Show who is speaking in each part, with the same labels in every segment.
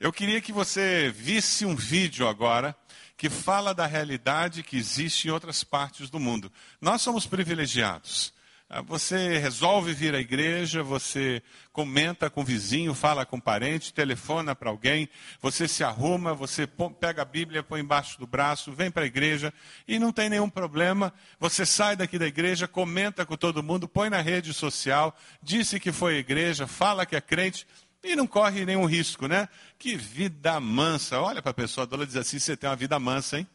Speaker 1: Eu queria que você visse um vídeo agora que fala da realidade que existe em outras partes do mundo. Nós somos privilegiados. Ah, você resolve vir à igreja, você comenta com o vizinho, fala com o parente, telefona para alguém, você se arruma, você pega a Bíblia, põe embaixo do braço, vem para a igreja e não tem nenhum problema. Você sai daqui da igreja, comenta com todo mundo, põe na rede social, disse que foi à igreja, fala que é crente e não corre nenhum risco, né? Que vida mansa. Olha para a pessoa do lado e diz assim: você tem uma vida mansa, hein?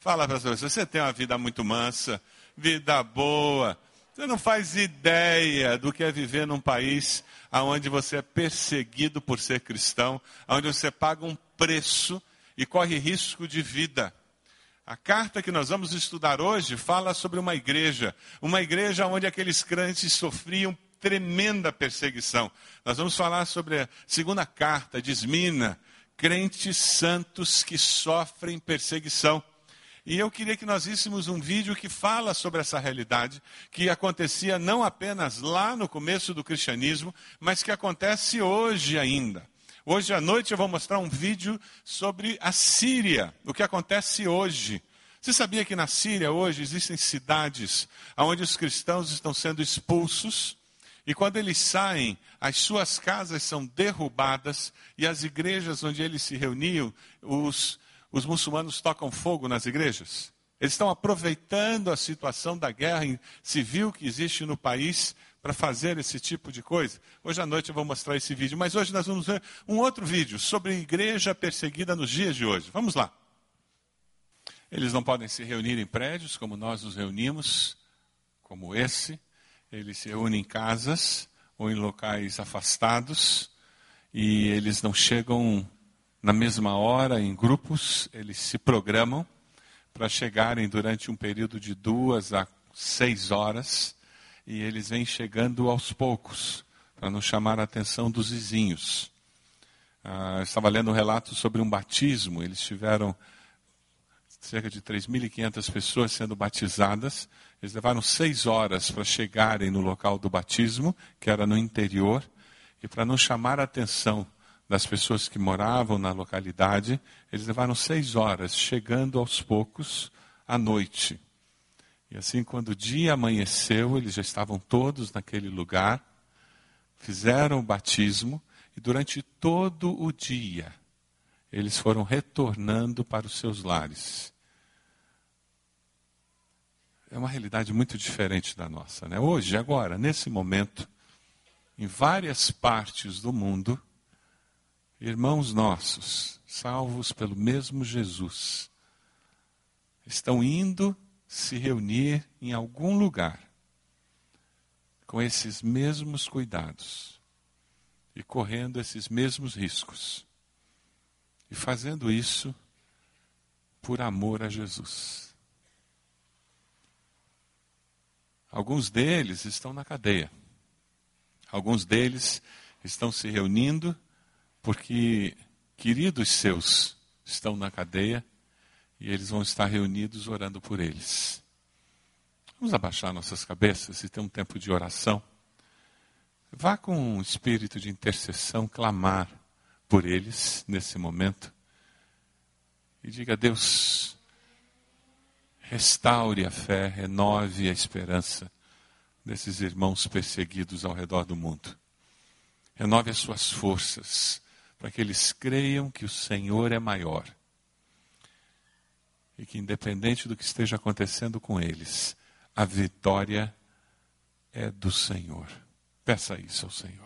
Speaker 1: Fala para a pessoa: você tem uma vida muito mansa, vida boa. Você não faz ideia do que é viver num país onde você é perseguido por ser cristão, onde você paga um preço e corre risco de vida. A carta que nós vamos estudar hoje fala sobre uma igreja, uma igreja onde aqueles crentes sofriam tremenda perseguição. Nós vamos falar sobre a segunda carta de Esmina, crentes santos que sofrem perseguição. E eu queria que nós víssemos um vídeo que fala sobre essa realidade, que acontecia não apenas lá no começo do cristianismo, mas que acontece hoje ainda. Hoje à noite eu vou mostrar um vídeo sobre a Síria, o que acontece hoje. Você sabia que na Síria hoje existem cidades onde os cristãos estão sendo expulsos? E quando eles saem, as suas casas são derrubadas e as igrejas onde eles se reuniam, os os muçulmanos tocam fogo nas igrejas. Eles estão aproveitando a situação da guerra civil que existe no país para fazer esse tipo de coisa. Hoje à noite eu vou mostrar esse vídeo, mas hoje nós vamos ver um outro vídeo sobre igreja perseguida nos dias de hoje. Vamos lá. Eles não podem se reunir em prédios como nós nos reunimos, como esse. Eles se reúnem em casas ou em locais afastados e eles não chegam na mesma hora, em grupos, eles se programam para chegarem durante um período de duas a seis horas, e eles vêm chegando aos poucos, para não chamar a atenção dos vizinhos. Ah, eu estava lendo um relato sobre um batismo, eles tiveram cerca de 3.500 pessoas sendo batizadas. Eles levaram seis horas para chegarem no local do batismo, que era no interior, e para não chamar a atenção das pessoas que moravam na localidade, eles levaram seis horas, chegando aos poucos à noite. E assim, quando o dia amanheceu, eles já estavam todos naquele lugar, fizeram o batismo, e durante todo o dia, eles foram retornando para os seus lares. É uma realidade muito diferente da nossa. Né? Hoje, agora, nesse momento, em várias partes do mundo, irmãos nossos, salvos pelo mesmo Jesus, estão indo se reunir em algum lugar com esses mesmos cuidados e correndo esses mesmos riscos e fazendo isso por amor a Jesus. Alguns deles estão na cadeia. Alguns deles estão se reunindo porque queridos seus estão na cadeia e eles vão estar reunidos orando por eles. Vamos abaixar nossas cabeças e ter um tempo de oração. Vá com um espírito de intercessão clamar por eles nesse momento e diga: Deus, restaure a fé, renove a esperança desses irmãos perseguidos ao redor do mundo. Renove as suas forças para que eles creiam que o Senhor é maior. E que, independente do que esteja acontecendo com eles, a vitória é do Senhor. Peça isso ao Senhor.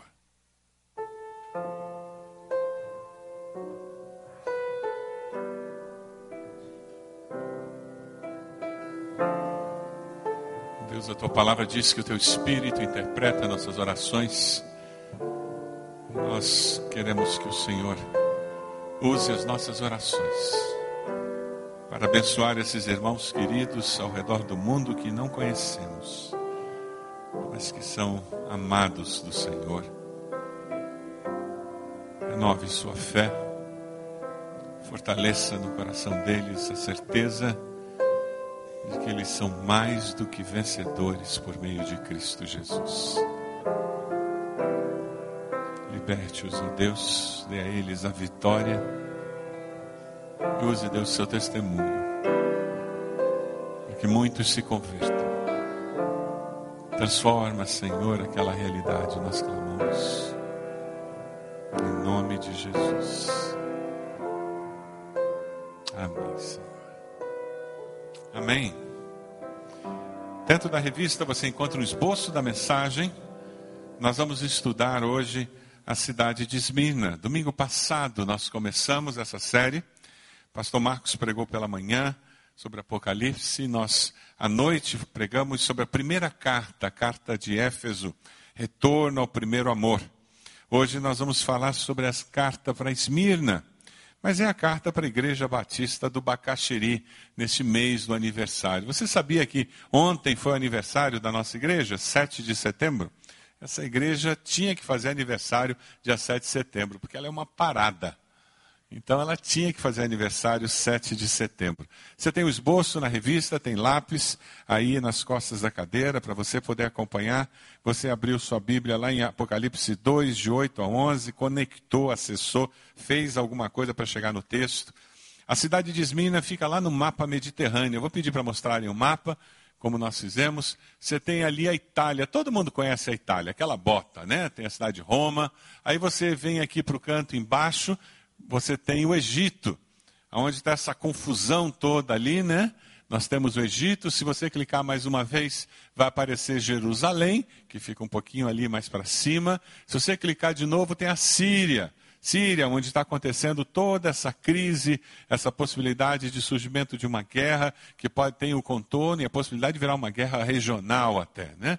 Speaker 1: Deus, a tua palavra diz que o teu Espírito interpreta nossas orações nós queremos que o Senhor use as nossas orações para abençoar esses irmãos queridos ao redor do mundo que não conhecemos, mas que são amados do Senhor. Renove sua fé, fortaleça no coração deles a certeza de que eles são mais do que vencedores por meio de Cristo Jesus liberte-os, ó Deus, dê a eles a vitória e use, Deus, seu testemunho para que muitos se convertam. Transforma, Senhor, aquela realidade, nós clamamos. Dentro da revista você encontra um esboço da mensagem. Nós vamos estudar hoje a cidade de Esmirna. Domingo passado nós começamos essa série. Pastor Marcos pregou pela manhã sobre Apocalipse. Nós, à noite, pregamos sobre a primeira carta, a carta de Éfeso, retorno ao primeiro amor. Hoje nós vamos falar sobre a carta para Esmirna, mas é a carta para a Igreja Batista do Bacaxeri, neste mês do aniversário. Você sabia que ontem foi o aniversário da nossa igreja, 7 de setembro? Essa igreja tinha que fazer aniversário dia 7 de setembro, porque ela é uma parada. Então ela tinha que fazer aniversário 7 de setembro. Você tem o esboço na revista, tem lápis aí nas costas da cadeira para você poder acompanhar. Você abriu sua Bíblia lá em Apocalipse 2, de 8 a 11, conectou, acessou, fez alguma coisa para chegar no texto. A cidade de Esmina fica lá no mapa mediterrâneo. Eu vou pedir para mostrarem o mapa, como nós fizemos. Você tem ali a Itália, todo mundo conhece a Itália, aquela bota, né? Tem a cidade de Roma. Aí você vem aqui para o canto embaixo você tem o Egito, onde está essa confusão toda ali, né? Nós temos o Egito, se você clicar mais uma vez, vai aparecer Jerusalém, que fica um pouquinho ali mais para cima. Se você clicar de novo, tem a Síria. Síria, onde está acontecendo toda essa crise, essa possibilidade de surgimento de uma guerra, que pode ter o contorno e a possibilidade de virar uma guerra regional até, né?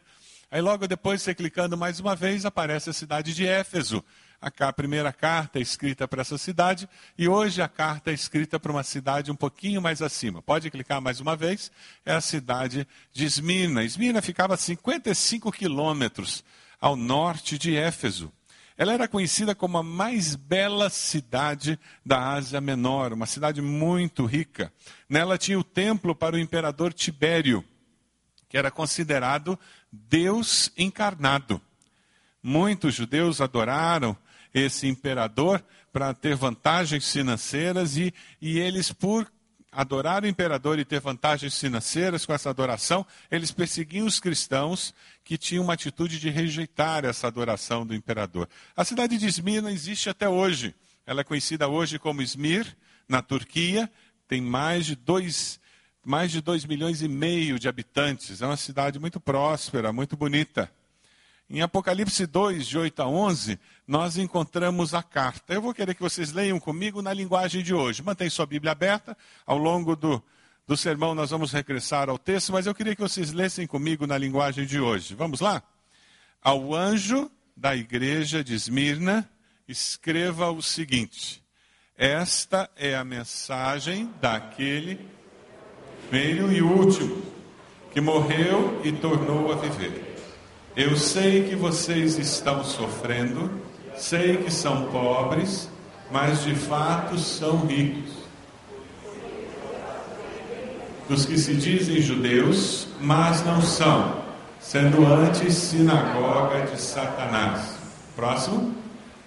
Speaker 1: Aí logo depois, você clicando mais uma vez, aparece a cidade de Éfeso, a primeira carta é escrita para essa cidade e hoje a carta é escrita para uma cidade um pouquinho mais acima. Pode clicar mais uma vez. É a cidade de Esmina. Esmina ficava a 55 quilômetros ao norte de Éfeso. Ela era conhecida como a mais bela cidade da Ásia Menor, uma cidade muito rica. Nela tinha o templo para o imperador Tibério, que era considerado Deus encarnado. Muitos judeus adoraram esse imperador para ter vantagens financeiras e, e eles, por adorar o imperador e ter vantagens financeiras com essa adoração, eles perseguiam os cristãos que tinham uma atitude de rejeitar essa adoração do imperador. A cidade de Esmirna existe até hoje. Ela é conhecida hoje como Esmir, na Turquia, tem mais de dois, mais de dois milhões e meio de habitantes. É uma cidade muito próspera, muito bonita. Em Apocalipse 2, de 8 a 11, nós encontramos a carta. Eu vou querer que vocês leiam comigo na linguagem de hoje. Mantém sua Bíblia aberta. Ao longo do, do sermão nós vamos regressar ao texto, mas eu queria que vocês lessem comigo na linguagem de hoje. Vamos lá? Ao anjo da igreja de Esmirna, escreva o seguinte: Esta é a mensagem daquele primeiro e último, que morreu e tornou a viver. Eu sei que vocês estão sofrendo, sei que são pobres, mas de fato são ricos. Dos que se dizem judeus, mas não são, sendo antes sinagoga de Satanás. Próximo.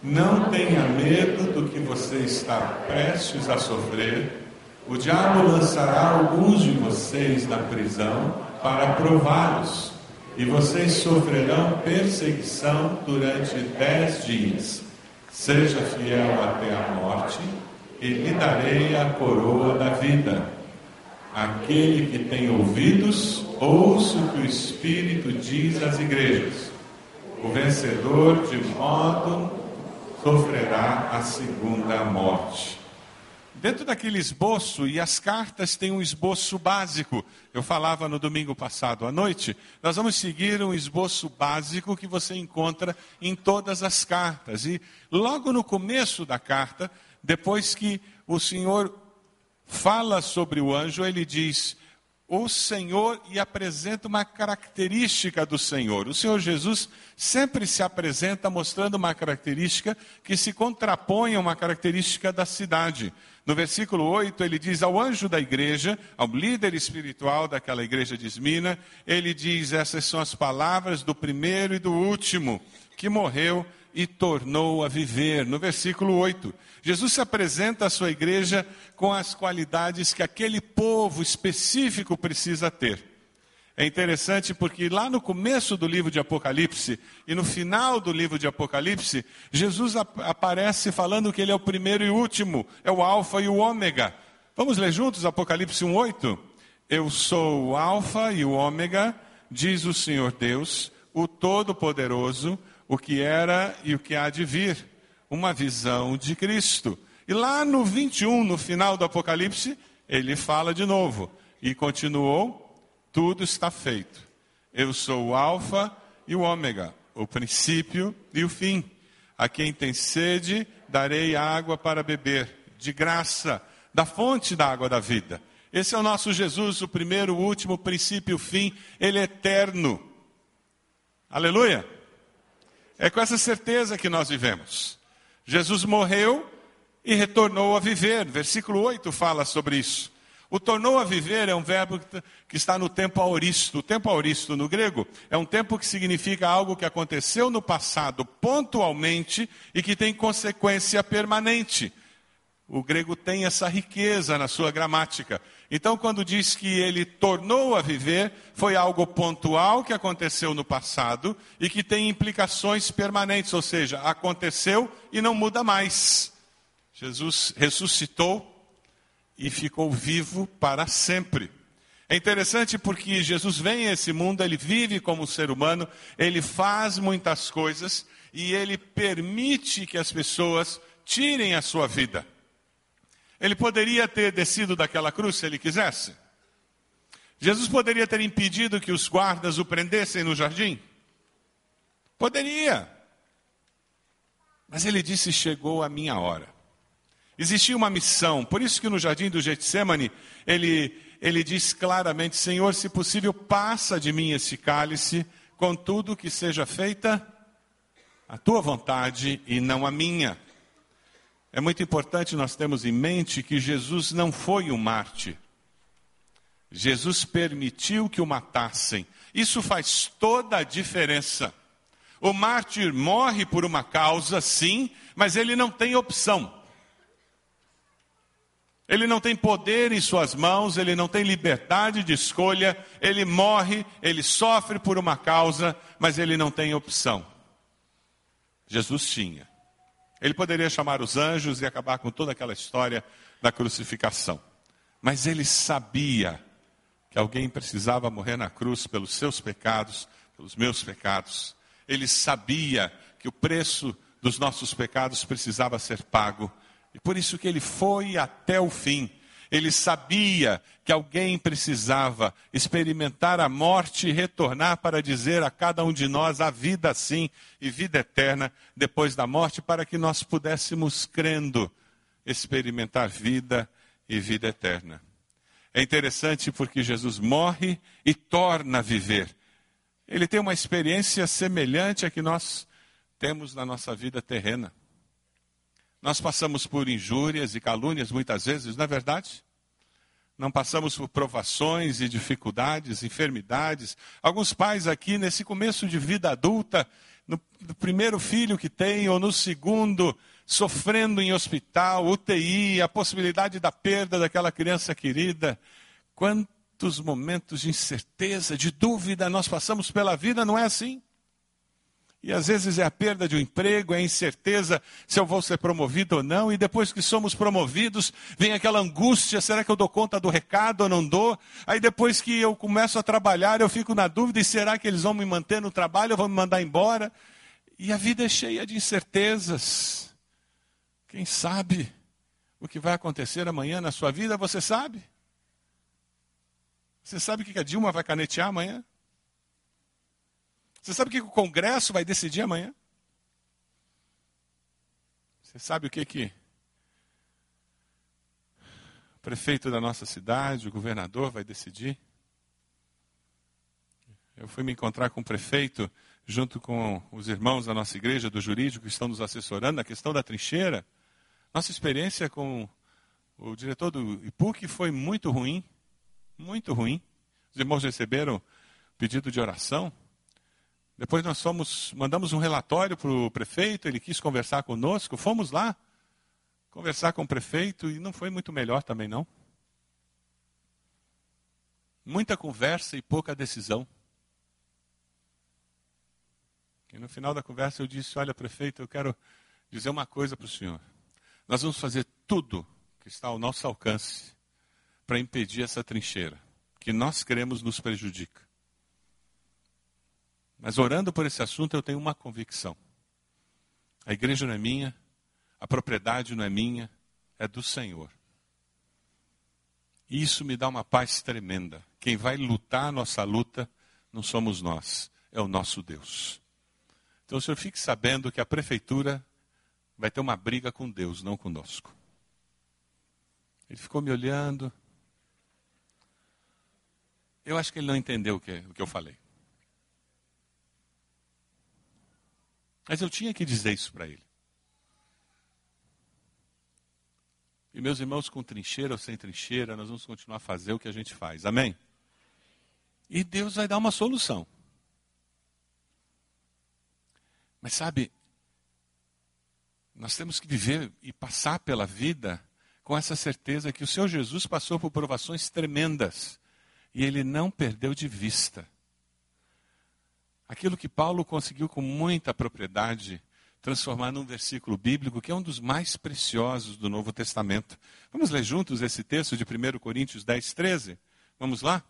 Speaker 1: Não tenha medo do que você está prestes a sofrer. O diabo lançará alguns de vocês na prisão para prová-los e vocês sofrerão perseguição durante dez dias. Seja fiel até a morte, e lhe darei a coroa da vida. Aquele que tem ouvidos, ouça o que o Espírito diz às igrejas. O vencedor, de modo, sofrerá a segunda morte. Dentro daquele esboço, e as cartas têm um esboço básico, eu falava no domingo passado à noite, nós vamos seguir um esboço básico que você encontra em todas as cartas. E logo no começo da carta, depois que o Senhor fala sobre o anjo, ele diz: o Senhor e apresenta uma característica do Senhor. O Senhor Jesus sempre se apresenta mostrando uma característica que se contrapõe a uma característica da cidade. No versículo 8, ele diz ao anjo da igreja, ao líder espiritual daquela igreja de Esmina, ele diz: Essas são as palavras do primeiro e do último, que morreu e tornou a viver. No versículo 8, Jesus se apresenta à sua igreja com as qualidades que aquele povo específico precisa ter. É interessante porque lá no começo do livro de Apocalipse e no final do livro de Apocalipse, Jesus ap aparece falando que ele é o primeiro e último, é o Alfa e o Ômega. Vamos ler juntos Apocalipse 1:8? Eu sou o Alfa e o Ômega, diz o Senhor Deus, o Todo-Poderoso, o que era e o que há de vir. Uma visão de Cristo. E lá no 21, no final do Apocalipse, ele fala de novo. E continuou tudo está feito. Eu sou o Alfa e o Ômega, o princípio e o fim. A quem tem sede, darei água para beber, de graça, da fonte da água da vida. Esse é o nosso Jesus, o primeiro, o último, o princípio e o fim. Ele é eterno. Aleluia! É com essa certeza que nós vivemos. Jesus morreu e retornou a viver. Versículo 8 fala sobre isso. O tornou a viver é um verbo que está no tempo aoristo. O tempo aoristo no grego é um tempo que significa algo que aconteceu no passado pontualmente e que tem consequência permanente. O grego tem essa riqueza na sua gramática. Então, quando diz que ele tornou a viver, foi algo pontual que aconteceu no passado e que tem implicações permanentes, ou seja, aconteceu e não muda mais. Jesus ressuscitou e ficou vivo para sempre. É interessante porque Jesus vem a esse mundo, ele vive como ser humano, ele faz muitas coisas e ele permite que as pessoas tirem a sua vida. Ele poderia ter descido daquela cruz se ele quisesse. Jesus poderia ter impedido que os guardas o prendessem no jardim? Poderia. Mas ele disse: Chegou a minha hora. Existia uma missão, por isso que no jardim do Getsemane, ele, ele diz claramente: Senhor, se possível, passa de mim esse cálice, contudo que seja feita a tua vontade e não a minha. É muito importante nós termos em mente que Jesus não foi um mártir. Jesus permitiu que o matassem. Isso faz toda a diferença. O mártir morre por uma causa, sim, mas ele não tem opção. Ele não tem poder em suas mãos, ele não tem liberdade de escolha, ele morre, ele sofre por uma causa, mas ele não tem opção. Jesus tinha. Ele poderia chamar os anjos e acabar com toda aquela história da crucificação. Mas ele sabia que alguém precisava morrer na cruz pelos seus pecados, pelos meus pecados. Ele sabia que o preço dos nossos pecados precisava ser pago e por isso que ele foi até o fim. Ele sabia que alguém precisava experimentar a morte e retornar para dizer a cada um de nós a vida sim e vida eterna depois da morte, para que nós pudéssemos, crendo, experimentar vida e vida eterna. É interessante porque Jesus morre e torna a viver. Ele tem uma experiência semelhante à que nós temos na nossa vida terrena. Nós passamos por injúrias e calúnias muitas vezes, não é verdade? Não passamos por provações e dificuldades, enfermidades. Alguns pais aqui, nesse começo de vida adulta, no, primeiro filho que tem, ou no segundo, sofrendo em hospital, UTI, a possibilidade da perda daquela criança querida. Quantos momentos de incerteza, de dúvida nós passamos pela vida, não é assim? E às vezes é a perda de um emprego, é a incerteza se eu vou ser promovido ou não. E depois que somos promovidos, vem aquela angústia: será que eu dou conta do recado ou não dou? Aí depois que eu começo a trabalhar, eu fico na dúvida: e será que eles vão me manter no trabalho ou vão me mandar embora? E a vida é cheia de incertezas. Quem sabe o que vai acontecer amanhã na sua vida? Você sabe? Você sabe o que a Dilma vai canetear amanhã? Você sabe o que o Congresso vai decidir amanhã? Você sabe o que, que o prefeito da nossa cidade, o governador vai decidir? Eu fui me encontrar com o prefeito, junto com os irmãos da nossa igreja, do jurídico, que estão nos assessorando na questão da trincheira. Nossa experiência com o diretor do IPUC foi muito ruim, muito ruim. Os irmãos receberam pedido de oração. Depois nós fomos, mandamos um relatório para o prefeito, ele quis conversar conosco, fomos lá conversar com o prefeito e não foi muito melhor também não. Muita conversa e pouca decisão. E no final da conversa eu disse: Olha, prefeito, eu quero dizer uma coisa para o senhor. Nós vamos fazer tudo que está ao nosso alcance para impedir essa trincheira, que nós queremos nos prejudica. Mas orando por esse assunto, eu tenho uma convicção: a igreja não é minha, a propriedade não é minha, é do Senhor. E isso me dá uma paz tremenda. Quem vai lutar a nossa luta não somos nós, é o nosso Deus. Então o senhor fique sabendo que a prefeitura vai ter uma briga com Deus, não conosco. Ele ficou me olhando. Eu acho que ele não entendeu o que, o que eu falei. Mas eu tinha que dizer isso para ele. E meus irmãos, com trincheira ou sem trincheira, nós vamos continuar a fazer o que a gente faz. Amém? E Deus vai dar uma solução. Mas sabe, nós temos que viver e passar pela vida com essa certeza que o Senhor Jesus passou por provações tremendas e ele não perdeu de vista. Aquilo que Paulo conseguiu com muita propriedade transformar num versículo bíblico que é um dos mais preciosos do Novo Testamento. Vamos ler juntos esse texto de 1 Coríntios 10, 13? Vamos lá?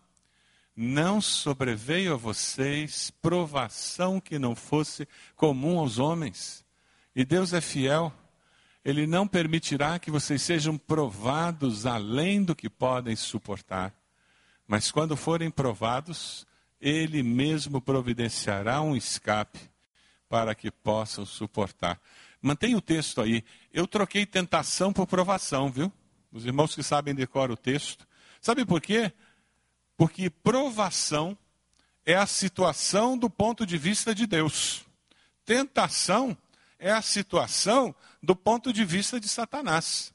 Speaker 1: Não sobreveio a vocês provação que não fosse comum aos homens. E Deus é fiel. Ele não permitirá que vocês sejam provados além do que podem suportar. Mas quando forem provados, Ele mesmo providenciará um escape para que possam suportar. Mantenha o texto aí. Eu troquei tentação por provação, viu? Os irmãos que sabem decorar o texto. Sabe por quê? Porque provação é a situação do ponto de vista de Deus. Tentação é a situação do ponto de vista de Satanás.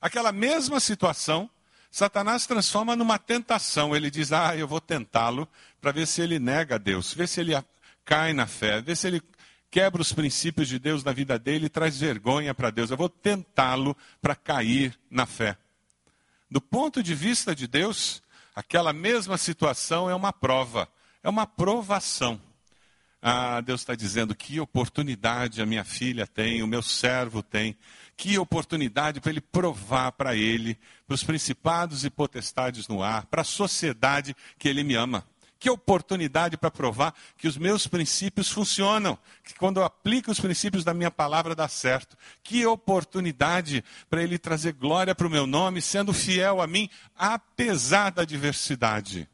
Speaker 1: Aquela mesma situação, Satanás transforma numa tentação. Ele diz: Ah, eu vou tentá-lo para ver se ele nega a Deus, ver se ele cai na fé, vê se ele quebra os princípios de Deus na vida dele e traz vergonha para Deus. Eu vou tentá-lo para cair na fé. Do ponto de vista de Deus, aquela mesma situação é uma prova, é uma provação. Ah, Deus está dizendo que oportunidade a minha filha tem, o meu servo tem, que oportunidade para ele provar para ele, para os principados e potestades no ar, para a sociedade que ele me ama. Que oportunidade para provar que os meus princípios funcionam, que quando eu aplico os princípios da minha palavra dá certo. Que oportunidade para ele trazer glória para o meu nome, sendo fiel a mim, apesar da adversidade.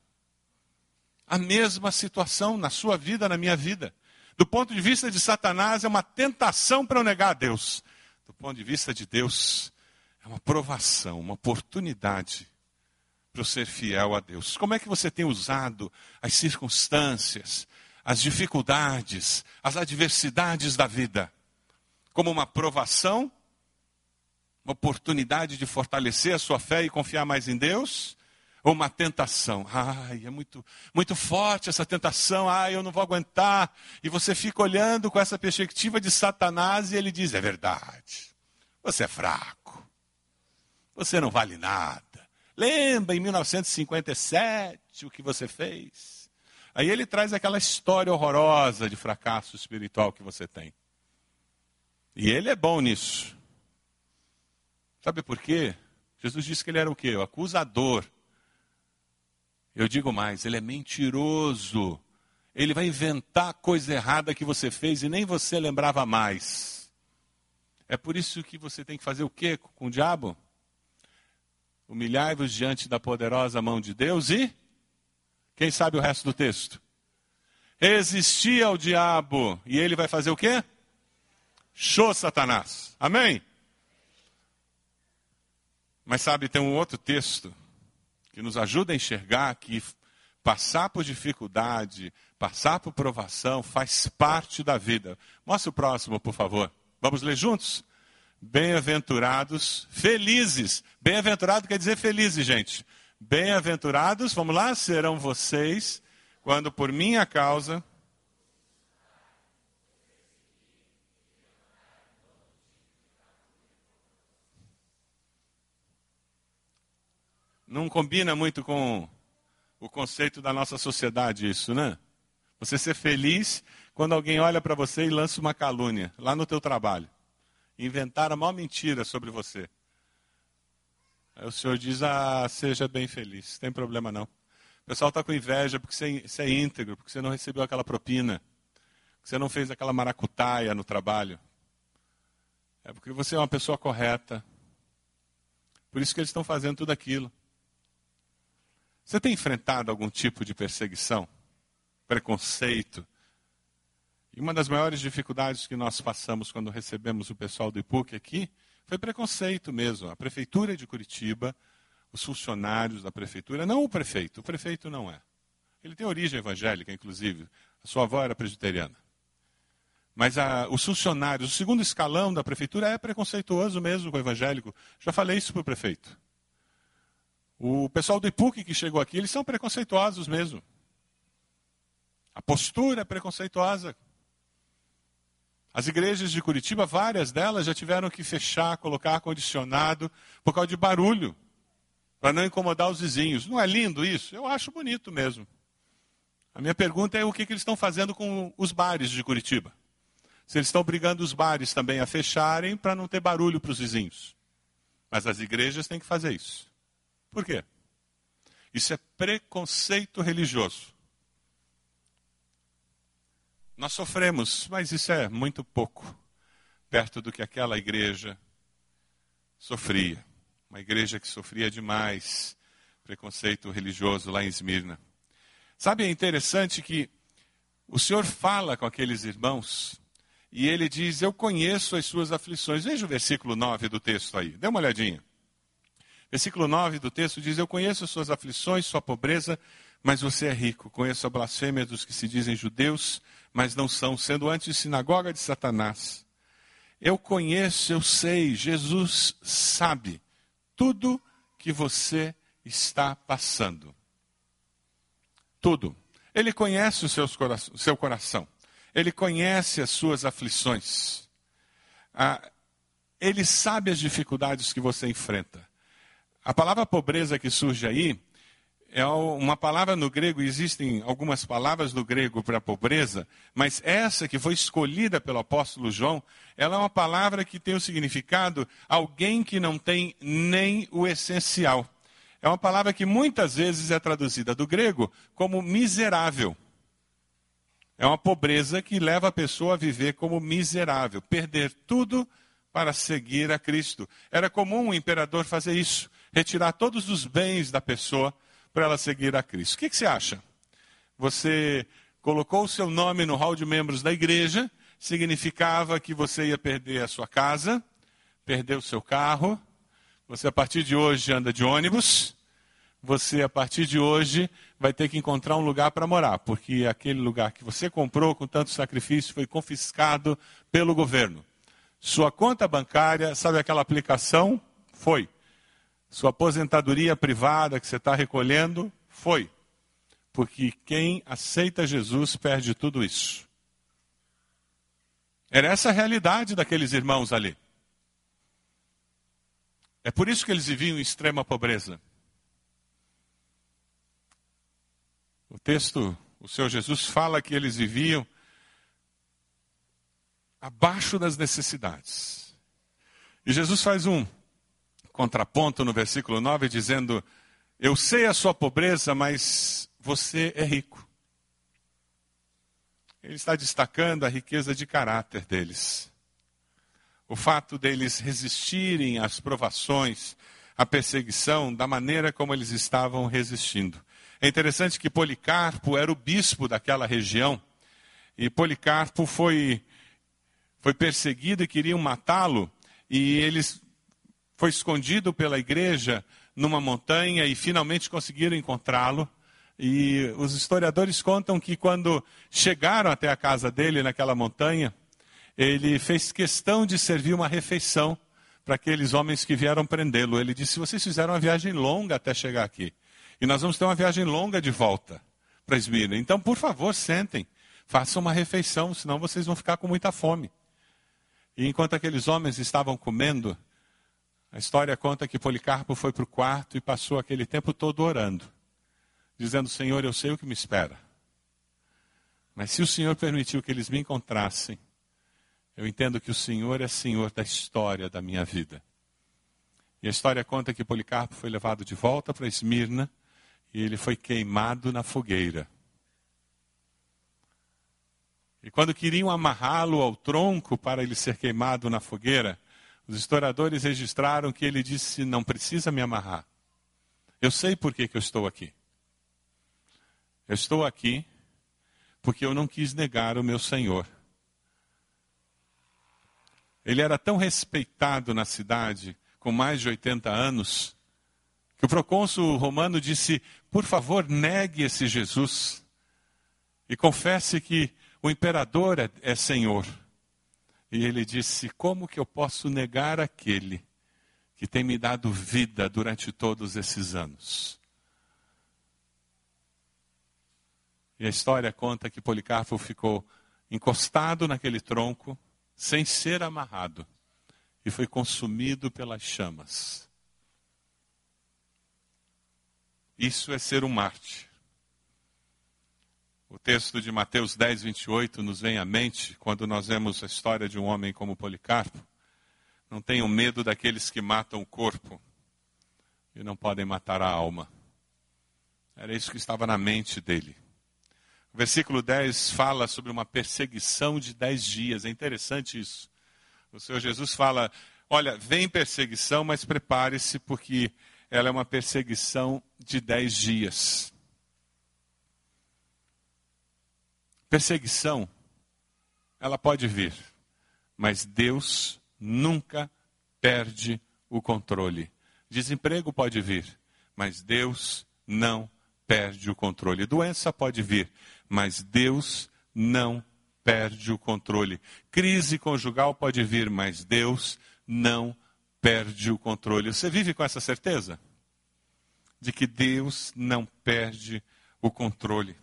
Speaker 1: A mesma situação na sua vida, na minha vida. Do ponto de vista de Satanás, é uma tentação para eu negar a Deus. Do ponto de vista de Deus, é uma provação, uma oportunidade para ser fiel a Deus? Como é que você tem usado as circunstâncias, as dificuldades, as adversidades da vida como uma provação, uma oportunidade de fortalecer a sua fé e confiar mais em Deus? Ou uma tentação? Ai, é muito, muito forte essa tentação, ai, eu não vou aguentar. E você fica olhando com essa perspectiva de Satanás e ele diz: é verdade, você é fraco, você não vale nada. Lembra em 1957 o que você fez? Aí ele traz aquela história horrorosa de fracasso espiritual que você tem. E ele é bom nisso. Sabe por quê? Jesus disse que ele era o quê? O acusador. Eu digo mais, ele é mentiroso. Ele vai inventar coisa errada que você fez e nem você lembrava mais. É por isso que você tem que fazer o quê com o diabo? Humilhai-vos diante da poderosa mão de Deus e. Quem sabe o resto do texto? Resistir ao diabo. E ele vai fazer o quê? Show Satanás. Amém? Mas sabe, tem um outro texto que nos ajuda a enxergar que passar por dificuldade, passar por provação faz parte da vida. Mostra o próximo, por favor. Vamos ler juntos? Bem-aventurados, felizes. Bem-aventurado quer dizer felizes, gente. Bem-aventurados, vamos lá, serão vocês quando por minha causa Não combina muito com o conceito da nossa sociedade isso, né? Você ser feliz quando alguém olha para você e lança uma calúnia lá no teu trabalho. Inventaram a maior mentira sobre você. Aí o Senhor diz, ah, seja bem feliz, tem problema não. O pessoal está com inveja porque você, você é íntegro, porque você não recebeu aquela propina, porque você não fez aquela maracutaia no trabalho. É porque você é uma pessoa correta. Por isso que eles estão fazendo tudo aquilo. Você tem enfrentado algum tipo de perseguição, preconceito? E uma das maiores dificuldades que nós passamos quando recebemos o pessoal do IPUC aqui foi preconceito mesmo. A prefeitura de Curitiba, os funcionários da prefeitura, não o prefeito, o prefeito não é. Ele tem origem evangélica, inclusive. A sua avó era presbiteriana. Mas a, os funcionários, o segundo escalão da prefeitura é preconceituoso mesmo com o evangélico. Já falei isso para o prefeito. O pessoal do IPUC que chegou aqui, eles são preconceituosos mesmo. A postura é preconceituosa. As igrejas de Curitiba, várias delas já tiveram que fechar, colocar ar-condicionado por causa de barulho, para não incomodar os vizinhos. Não é lindo isso? Eu acho bonito mesmo. A minha pergunta é o que, que eles estão fazendo com os bares de Curitiba? Se eles estão obrigando os bares também a fecharem para não ter barulho para os vizinhos. Mas as igrejas têm que fazer isso. Por quê? Isso é preconceito religioso. Nós sofremos, mas isso é muito pouco perto do que aquela igreja sofria. Uma igreja que sofria demais preconceito religioso lá em Esmirna. Sabe, é interessante que o Senhor fala com aqueles irmãos e ele diz: Eu conheço as suas aflições. Veja o versículo 9 do texto aí, dê uma olhadinha. Versículo 9 do texto diz: Eu conheço as suas aflições, sua pobreza, mas você é rico. Conheço a blasfêmia dos que se dizem judeus, mas não são, sendo antes sinagoga de Satanás. Eu conheço, eu sei, Jesus sabe tudo que você está passando. Tudo. Ele conhece o seu coração. Ele conhece as suas aflições. Ah, ele sabe as dificuldades que você enfrenta. A palavra pobreza que surge aí é uma palavra no grego, existem algumas palavras no grego para pobreza, mas essa que foi escolhida pelo apóstolo João, ela é uma palavra que tem o significado alguém que não tem nem o essencial. É uma palavra que muitas vezes é traduzida do grego como miserável. É uma pobreza que leva a pessoa a viver como miserável, perder tudo para seguir a Cristo. Era comum o imperador fazer isso retirar todos os bens da pessoa para ela seguir a Cristo. O que, que você acha? Você colocou o seu nome no hall de membros da igreja, significava que você ia perder a sua casa, perder o seu carro, você a partir de hoje anda de ônibus, você a partir de hoje vai ter que encontrar um lugar para morar, porque aquele lugar que você comprou com tanto sacrifício foi confiscado pelo governo. Sua conta bancária, sabe aquela aplicação? Foi. Sua aposentadoria privada que você está recolhendo foi. Porque quem aceita Jesus perde tudo isso. Era essa a realidade daqueles irmãos ali. É por isso que eles viviam em extrema pobreza. O texto, o Senhor Jesus fala que eles viviam abaixo das necessidades. E Jesus faz um contraponto no versículo 9, dizendo: Eu sei a sua pobreza, mas você é rico. Ele está destacando a riqueza de caráter deles. O fato deles resistirem às provações, à perseguição, da maneira como eles estavam resistindo. É interessante que Policarpo era o bispo daquela região, e Policarpo foi, foi perseguido e queriam matá-lo, e eles foi escondido pela igreja numa montanha e finalmente conseguiram encontrá-lo. E os historiadores contam que quando chegaram até a casa dele naquela montanha, ele fez questão de servir uma refeição para aqueles homens que vieram prendê-lo. Ele disse: Vocês fizeram uma viagem longa até chegar aqui. E nós vamos ter uma viagem longa de volta para Esmirna. Então, por favor, sentem, façam uma refeição, senão vocês vão ficar com muita fome. E enquanto aqueles homens estavam comendo, A história conta que Policarpo foi para o quarto e passou aquele tempo todo orando, dizendo: Senhor, eu sei o que me espera. Mas se o Senhor permitiu que eles me encontrassem, eu entendo que o Senhor é Senhor da história da minha vida. E a história conta que Policarpo foi levado de volta para Esmirna e ele foi queimado na fogueira. E quando queriam amarrá-lo ao tronco para ele ser queimado na fogueira, os historiadores registraram que ele disse: Não precisa me amarrar. Eu sei por que, que eu estou aqui. Eu estou aqui porque eu não quis negar o meu Senhor. Ele era tão respeitado na cidade, com mais de 80 anos, que o procônsul romano disse: Por favor, negue esse Jesus e confesse que o imperador é, é Senhor. E ele disse: Como que eu posso negar aquele que tem me dado vida durante todos esses anos? E a história conta que Policarpo ficou encostado naquele tronco, sem ser amarrado, e foi consumido pelas chamas. Isso é ser um Marte. O texto de Mateus 10, 28 nos vem à mente quando nós vemos a história de um homem como Policarpo. Não tenham medo daqueles que matam o corpo e não podem matar a alma. Era isso que estava na mente dele. O versículo 10 fala sobre uma perseguição de dez dias. É interessante isso. O Senhor Jesus fala: olha, vem perseguição, mas prepare-se, porque ela é uma perseguição de dez dias. Perseguição, ela pode vir, mas Deus nunca perde o controle. Desemprego pode vir, mas Deus não perde o controle. Doença pode vir, mas Deus não perde o controle. Crise conjugal pode vir, mas Deus não perde o controle. Você vive com essa certeza? De que Deus não perde o controle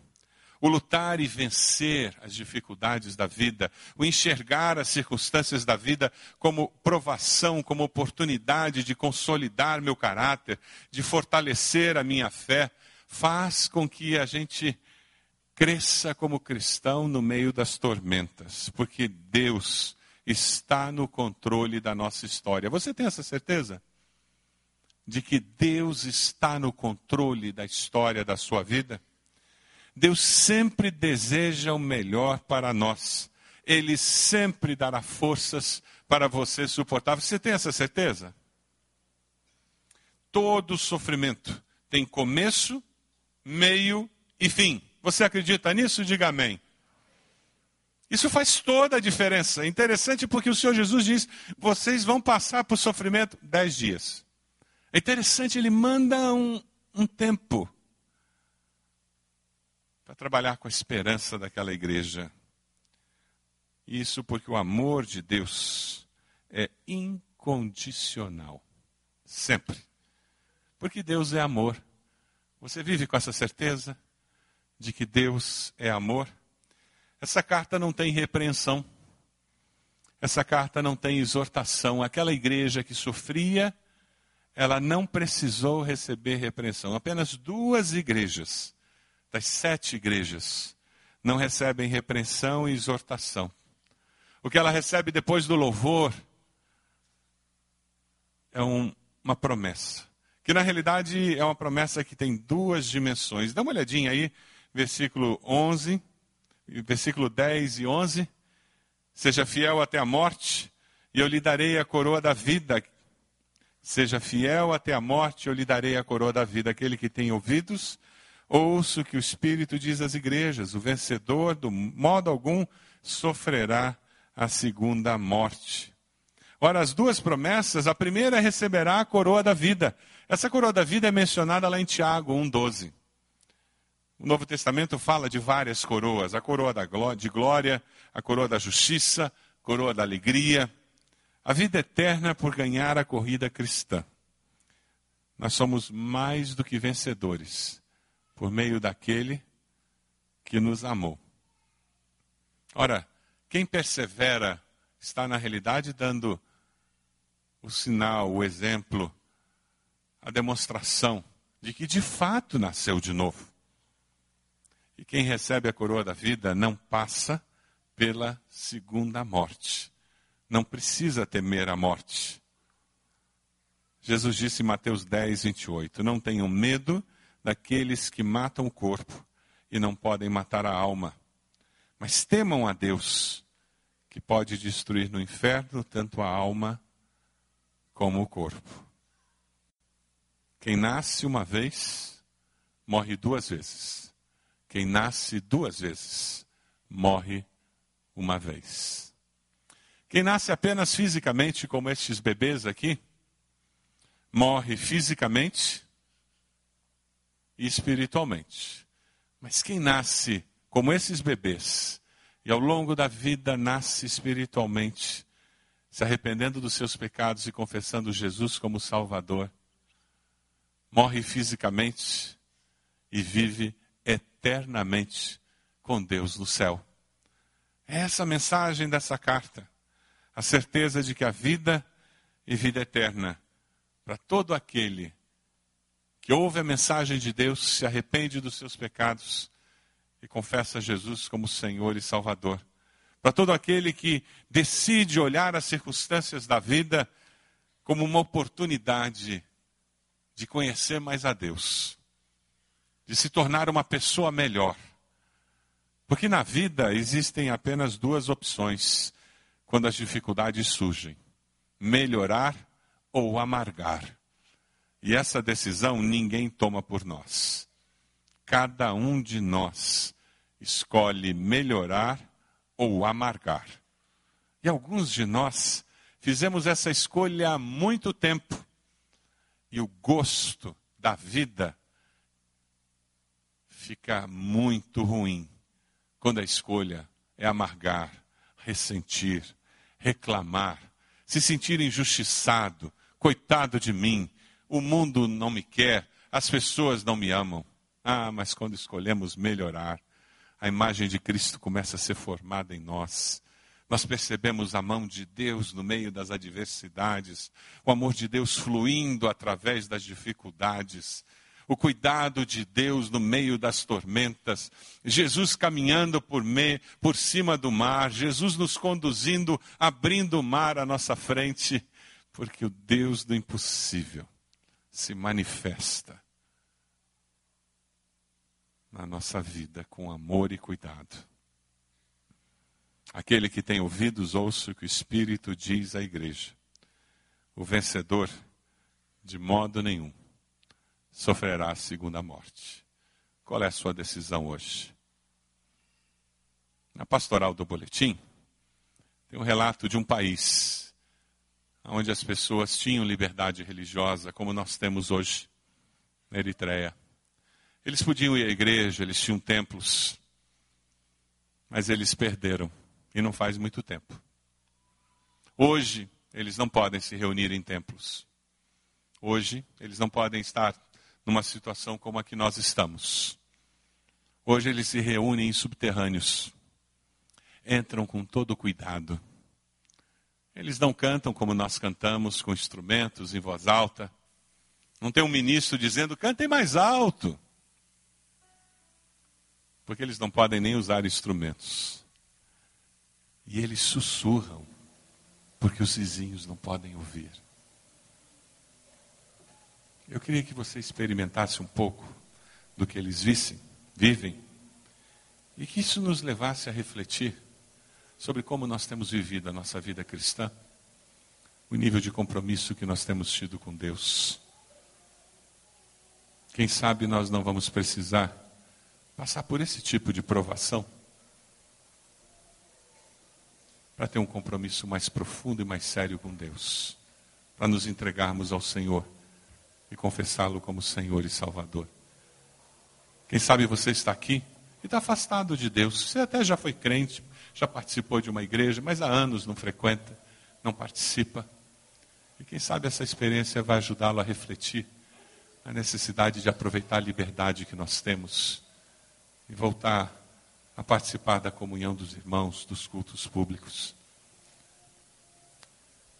Speaker 1: o lutar e vencer as dificuldades da vida, o enxergar as circunstâncias da vida como provação, como oportunidade de consolidar meu caráter, de fortalecer a minha fé, faz com que a gente cresça como cristão no meio das tormentas, porque Deus está no controle da nossa história. Você tem essa certeza? De que Deus está no controle da história da sua vida? Deus sempre deseja o melhor para nós. Ele sempre dará forças para você suportar. Você tem essa certeza? Todo sofrimento tem começo, meio e fim. Você acredita nisso? Diga amém. Isso faz toda a diferença. Interessante porque o Senhor Jesus diz: vocês vão passar por sofrimento dez dias. É interessante, ele manda um, um tempo para trabalhar com a esperança daquela igreja. Isso porque o amor de Deus é incondicional. Sempre. Porque Deus é amor. Você vive com essa certeza de que Deus é amor? Essa carta não tem repreensão. Essa carta não tem exortação. Aquela igreja que sofria, ela não precisou receber repreensão. Apenas duas igrejas das sete igrejas não recebem repreensão e exortação. O que ela recebe depois do louvor é um, uma promessa. Que na realidade é uma promessa que tem duas dimensões. Dá uma olhadinha aí, versículo 11, versículo 10 e 11. Seja fiel até a morte, e eu lhe darei a coroa da vida. Seja fiel até a morte, eu lhe darei a coroa da vida. Aquele que tem ouvidos, Ouço que o Espírito diz às igrejas: o vencedor, do modo algum, sofrerá a segunda morte. Ora, as duas promessas, a primeira receberá a coroa da vida. Essa coroa da vida é mencionada lá em Tiago 1,12. O Novo Testamento fala de várias coroas: a coroa de glória, a coroa da justiça, a coroa da alegria. A vida eterna por ganhar a corrida cristã. Nós somos mais do que vencedores por meio daquele que nos amou. Ora, quem persevera está na realidade dando o sinal, o exemplo, a demonstração de que de fato nasceu de novo. E quem recebe a coroa da vida não passa pela segunda morte. Não precisa temer a morte. Jesus disse em Mateus 10, 28: Não tenham medo daqueles que matam o corpo e não podem matar a alma, mas temam a Deus, que pode destruir no inferno tanto a alma como o corpo. Quem nasce uma vez, morre duas vezes. Quem nasce duas vezes, morre uma vez. Quem nasce apenas fisicamente, como estes bebês aqui, morre fisicamente e espiritualmente. Mas quem nasce como esses bebês e ao longo da vida nasce espiritualmente, se arrependendo dos seus pecados e confessando Jesus como Salvador, morre fisicamente e vive eternamente com Deus no céu. É essa a mensagem dessa carta. A certeza de que a vida e vida eterna para todo aquele que ouve a mensagem de Deus, se arrepende dos seus pecados e confessa Jesus como Senhor e Salvador. Para todo aquele que decide olhar as circunstâncias da vida como uma oportunidade de conhecer mais a Deus, de se tornar uma pessoa melhor. Porque na vida existem apenas duas opções quando as dificuldades surgem: melhorar ou amargar. E essa decisão ninguém toma por nós. Cada um de nós escolhe melhorar ou amargar. E alguns de nós fizemos essa escolha há muito tempo e o gosto da vida fica muito ruim quando a escolha é amargar, ressentir, reclamar, se sentir injustiçado, coitado de mim, o mundo não me quer, as pessoas não me amam. Ah, mas quando escolhemos melhorar, a imagem de Cristo começa a ser formada em nós nós percebemos a mão de Deus no meio das adversidades, o amor de Deus fluindo através das dificuldades, o cuidado de Deus no meio das tormentas, Jesus caminhando por, me, por cima do mar, Jesus nos conduzindo, abrindo o mar à nossa frente, porque o Deus do impossível se manifesta na nossa vida com amor e cuidado. Aquele que tem ouvidos, ouça o que o Espírito diz à igreja. O vencedor, de modo nenhum, sofrerá a segunda morte. Qual é a sua decisão hoje? Na pastoral do boletim, tem um relato de um país onde as pessoas tinham liberdade religiosa, como nós temos hoje na Eritreia. Eles podiam ir à igreja, eles tinham templos, mas eles perderam e não faz muito tempo. Hoje, eles não podem se reunir em templos. Hoje, eles não podem estar numa situação como a que nós estamos. Hoje, eles se reúnem em subterrâneos. Entram com todo cuidado. Eles não cantam como nós cantamos, com instrumentos em voz alta. Não tem um ministro dizendo, cantem mais alto. Porque eles não podem nem usar instrumentos. E eles sussurram, porque os vizinhos não podem ouvir. Eu queria que você experimentasse um pouco do que eles vissem, vivem, e que isso nos levasse a refletir sobre como nós temos vivido a nossa vida cristã, o nível de compromisso que nós temos tido com Deus. Quem sabe nós não vamos precisar passar por esse tipo de provação para ter um compromisso mais profundo e mais sério com Deus, para nos entregarmos ao Senhor e confessá-lo como Senhor e Salvador. Quem sabe você está aqui e está afastado de Deus. Você até já foi crente, já participou de uma igreja, mas há anos não frequenta, não participa. E quem sabe essa experiência vai ajudá-lo a refletir a necessidade de aproveitar a liberdade que nós temos e voltar a participar da comunhão dos irmãos, dos cultos públicos.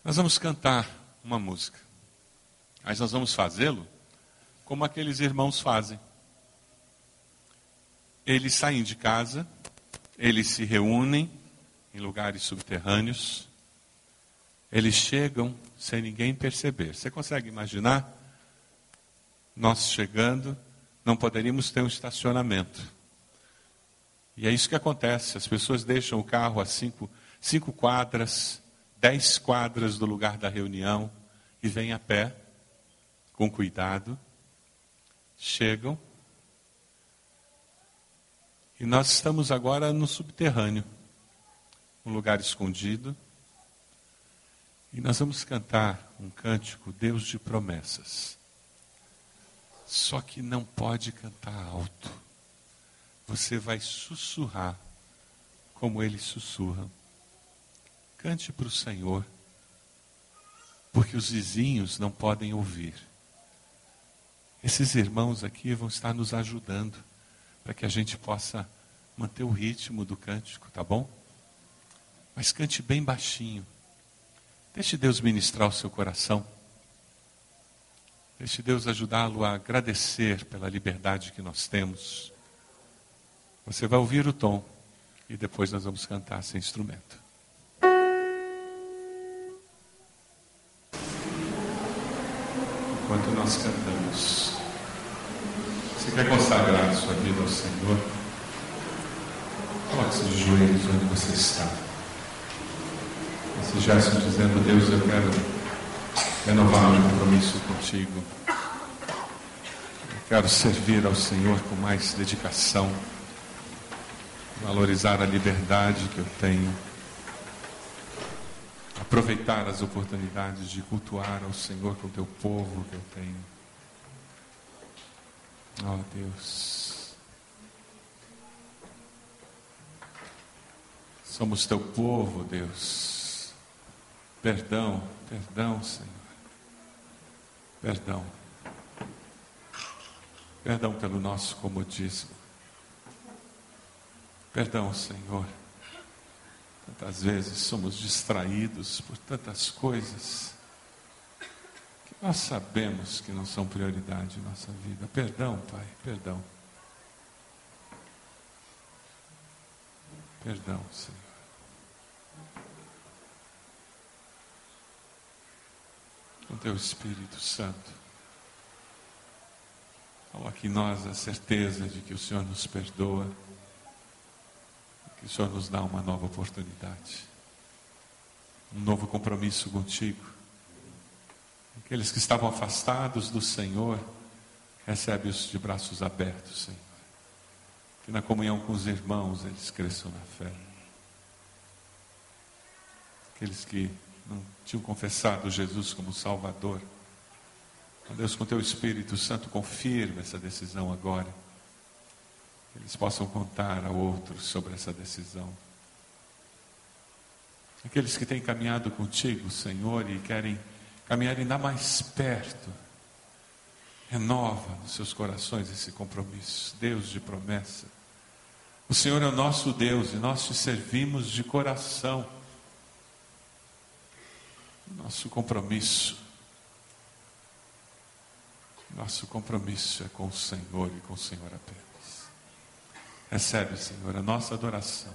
Speaker 1: Nós vamos cantar uma música. Mas nós vamos fazê-lo como aqueles irmãos fazem. Eles saem de casa, eles se reúnem em lugares subterrâneos, eles chegam sem ninguém perceber. Você consegue imaginar? Nós chegando, não poderíamos ter um estacionamento. E é isso que acontece: as pessoas deixam o carro a cinco, cinco quadras, dez quadras do lugar da reunião e vêm a pé, com cuidado, chegam. E nós estamos agora no subterrâneo, um lugar escondido. E nós vamos cantar um cântico, Deus de promessas. Só que não pode cantar alto. Você vai sussurrar como ele sussurra. Cante para o Senhor, porque os vizinhos não podem ouvir. Esses irmãos aqui vão estar nos ajudando para que a gente possa manter o ritmo do cântico, tá bom? Mas cante bem baixinho. Deixe Deus ministrar o seu coração. Deixe Deus ajudá-lo a agradecer pela liberdade que nós temos. Você vai ouvir o tom e depois nós vamos cantar sem instrumento. enquanto nós cantamos. Você quer consagrar sua vida ao Senhor? Coloque-se de joelhos onde você está. Esse gesto dizendo, Deus, eu quero renovar meu compromisso contigo. Eu quero servir ao Senhor com mais dedicação, valorizar a liberdade que eu tenho aproveitar as oportunidades de cultuar ao Senhor com o teu povo que eu tenho. Oh Deus. Somos teu povo, Deus. Perdão, perdão, Senhor. Perdão. Perdão pelo nosso comodismo. Perdão, Senhor Tantas vezes somos distraídos por tantas coisas nós sabemos que não são prioridade em nossa vida. Perdão, Pai, perdão. Perdão, Senhor. Com Teu Espírito Santo, coloque em nós a certeza de que o Senhor nos perdoa que o Senhor nos dá uma nova oportunidade, um novo compromisso contigo. Aqueles que estavam afastados do Senhor, recebe-os de braços abertos, Senhor. Que na comunhão com os irmãos eles cresçam na fé. Aqueles que não tinham confessado Jesus como Salvador, Deus, com teu Espírito Santo, confirma essa decisão agora eles possam contar a outros sobre essa decisão. Aqueles que têm caminhado contigo, Senhor, e querem caminhar ainda mais perto, renova nos seus corações esse compromisso, Deus de promessa. O Senhor é o nosso Deus e nós te servimos de coração. Nosso compromisso, nosso compromisso é com o Senhor e com o Senhor apenas. Recebe, Senhor, a nossa adoração.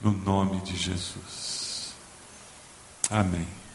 Speaker 1: No nome de Jesus. Amém.